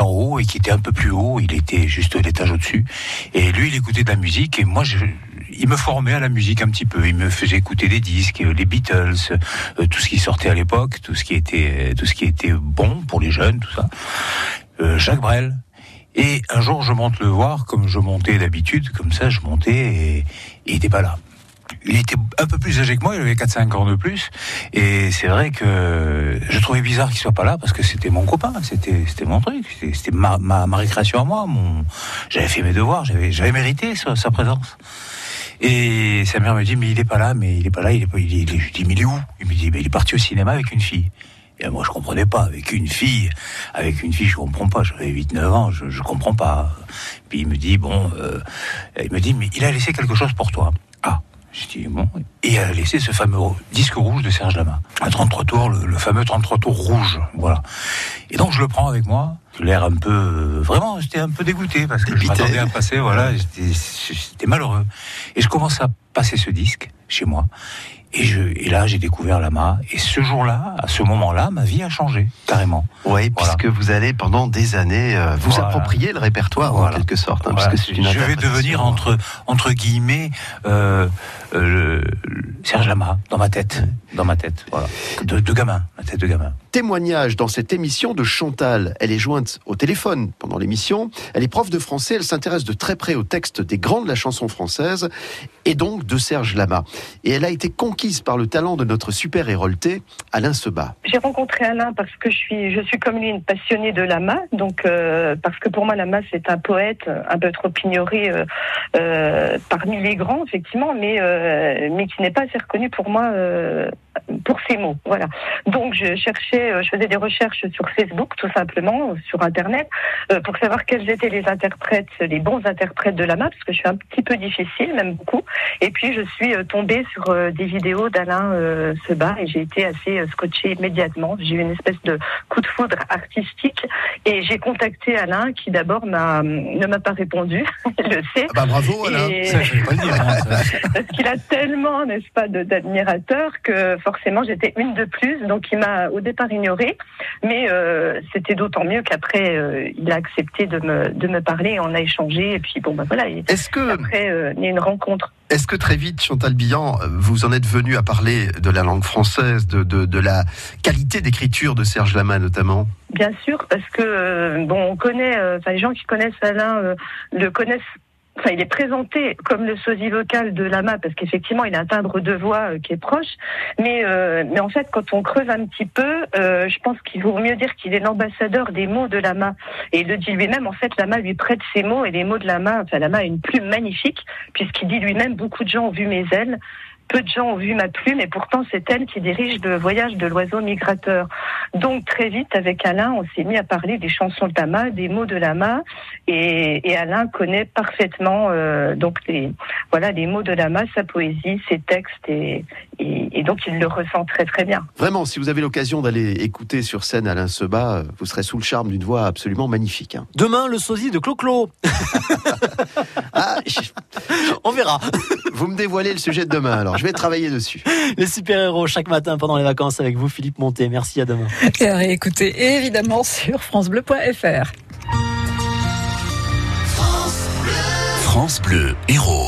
en haut et qui était un peu plus haut. Il était juste l'étage au-dessus. Et lui, il écoutait de la musique et moi, je, il me formait à la musique un petit peu. Il me faisait écouter des disques, les Beatles, euh, tout ce qui sortait à l'époque, tout ce qui était, tout ce qui était bon pour les jeunes, tout ça. Euh, Jacques Brel. Et un jour, je monte le voir, comme je montais d'habitude, comme ça, je montais et, et il était pas là il était un peu plus âgé que moi, il avait 4-5 ans de plus. Et c'est vrai que je trouvais bizarre qu'il soit pas là parce que c'était mon copain, c'était mon truc, c'était ma, ma, ma, récréation à moi. J'avais fait mes devoirs, j'avais j'avais mérité sa, présence. Et sa mère me dit mais il est pas là, mais il est pas là, il est pas. Il est, je dis mais il est où? Il me dit mais il est parti au cinéma avec une fille. Et moi, je comprenais pas. Avec une fille, avec une fille, je comprends pas. J'avais 8-9 ans, je, je comprends pas. Puis il me dit, bon, euh, il me dit, mais il a laissé quelque chose pour toi. Je dis, bon. Et elle a laissé ce fameux disque rouge de Serge Lama. Un 33 tours, le, le, fameux 33 tours rouge. Voilà. Et donc, je le prends avec moi. L'air un peu. Euh, vraiment, j'étais un peu dégoûté parce que je m'attendais à passer. Voilà, j'étais malheureux. Et je commence à passer ce disque chez moi. Et, je, et là, j'ai découvert Lama. Et ce jour-là, à ce moment-là, ma vie a changé, carrément. Oui, voilà. puisque vous allez pendant des années euh, vous voilà. approprier le répertoire voilà. en quelque sorte. Hein, parce que c'est une je vais devenir entre, entre guillemets euh, euh, Serge Lama dans ma tête. Dans ma tête, voilà. De, de gamin, ma tête de gamin. Témoignage dans cette émission de Chantal. Elle est jointe au téléphone pendant l'émission. Elle est prof de français. Elle s'intéresse de très près au texte des grands de la chanson française et donc de Serge Lama. Et elle a été conquise par le talent de notre super hérolté, Alain Sebat. J'ai rencontré Alain parce que je suis, comme lui une passionnée de Lama. Donc, euh, parce que pour moi, Lama, c'est un poète un peu trop ignoré euh, euh, parmi les grands, effectivement, mais, mais qui n'est pas assez reconnu pour moi pour ses mots. Voilà. Donc, je cherchais, je faisais des recherches sur Facebook, tout simplement, sur Internet, pour savoir quels étaient les interprètes, les bons interprètes de Lama, parce que je suis un petit peu difficile, même beaucoup. Et puis, je suis tombée sur des vidéos d'Alain euh, Sebat et j'ai été assez scotchée immédiatement. J'ai eu une espèce de coup de foudre artistique et j'ai contacté Alain qui d'abord m'a ne m'a pas répondu, il le sait. Ah bah bravo Alain. Et... Ça, je pas le dire. Hein, Parce qu'il a tellement, n'est-ce pas, d'admirateurs que forcément j'étais une de plus. Donc il m'a au départ ignoré, mais euh, c'était d'autant mieux qu'après euh, il a accepté de me de me parler, on a échangé et puis bon ben voilà. Est-ce que après euh, il y a une rencontre. Est-ce que très vite, Chantal Billan, vous en êtes venu à parler de la langue française, de, de, de la qualité d'écriture de Serge Lama notamment? Bien sûr, parce que bon, on connaît, enfin les gens qui connaissent Alain le connaissent Enfin, il est présenté comme le sosie vocal de Lama parce qu'effectivement, il a un timbre de voix euh, qui est proche. Mais, euh, mais en fait, quand on creuse un petit peu, euh, je pense qu'il vaut mieux dire qu'il est l'ambassadeur des mots de Lama. Et il le dit lui-même. En fait, Lama lui prête ses mots et les mots de Lama. Enfin, Lama a une plume magnifique puisqu'il dit lui-même beaucoup de gens ont vu mes ailes. Peu de gens ont vu ma plume et pourtant c'est elle qui dirige le voyage de l'oiseau migrateur. Donc très vite avec Alain, on s'est mis à parler des chansons de Lama, des mots de Lama et, et Alain connaît parfaitement euh, donc les voilà les mots de Lama, sa poésie, ses textes et, et, et, donc il le ressent très très bien. Vraiment, si vous avez l'occasion d'aller écouter sur scène Alain Sebat, vous serez sous le charme d'une voix absolument magnifique. Hein. Demain, le sosie de Clo-Clo. ah, je... On verra. Vous me dévoilez le sujet de demain alors. Je vais travailler dessus. Les super-héros chaque matin pendant les vacances avec vous, Philippe Monté. Merci, à demain. Et à réécouter évidemment sur FranceBleu.fr. France Bleu, France Bleu, héros.